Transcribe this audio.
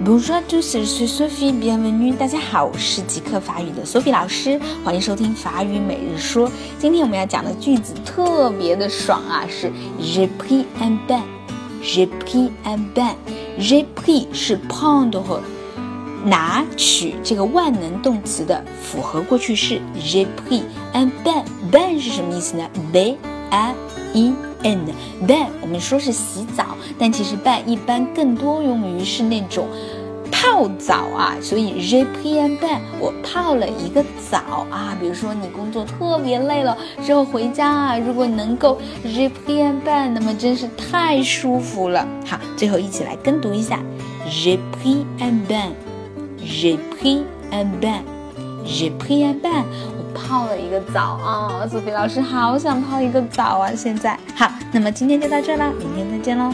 Bonjour à tous, je suis Sophie, bienvenue. 大家好，我是极客法语的 Sophie 老师，欢迎收听法语每日说。今天我们要讲的句子特别的爽啊，是 J'ai pris un bain, J'ai pris un bain, J'ai pris 是 prendre 拿取这个万能动词的复合过去式，J'ai pris un bain, bain 是什么意思呢？b a i n, ban 我们说是洗澡，但其实 ban 一般更多用于是那种。泡澡啊，所以 j'ai pris un bain，我泡了一个澡啊。比如说你工作特别累了之后回家啊，如果能够 j'ai pris un bain，那么真是太舒服了。好，最后一起来跟读一下，j'ai pris un J'ai pris un bain，j'ai pris un bain，我泡了一个澡啊。苏菲老师好想泡一个澡啊，现在好，那么今天就到这啦，明天再见喽。